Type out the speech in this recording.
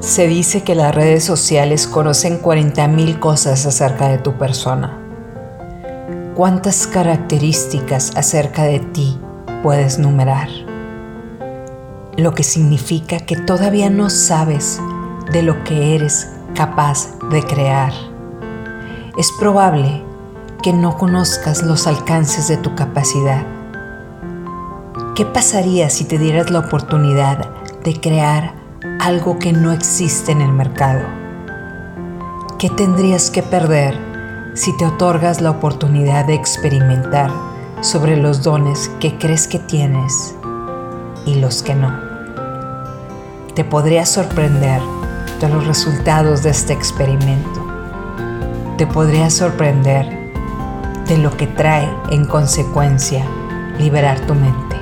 Se dice que las redes sociales conocen 40.000 cosas acerca de tu persona. ¿Cuántas características acerca de ti puedes numerar? Lo que significa que todavía no sabes de lo que eres capaz de crear. Es probable que no conozcas los alcances de tu capacidad. ¿Qué pasaría si te dieras la oportunidad de crear algo que no existe en el mercado? ¿Qué tendrías que perder si te otorgas la oportunidad de experimentar sobre los dones que crees que tienes y los que no? Te podría sorprender de los resultados de este experimento. Te podría sorprender de lo que trae en consecuencia liberar tu mente.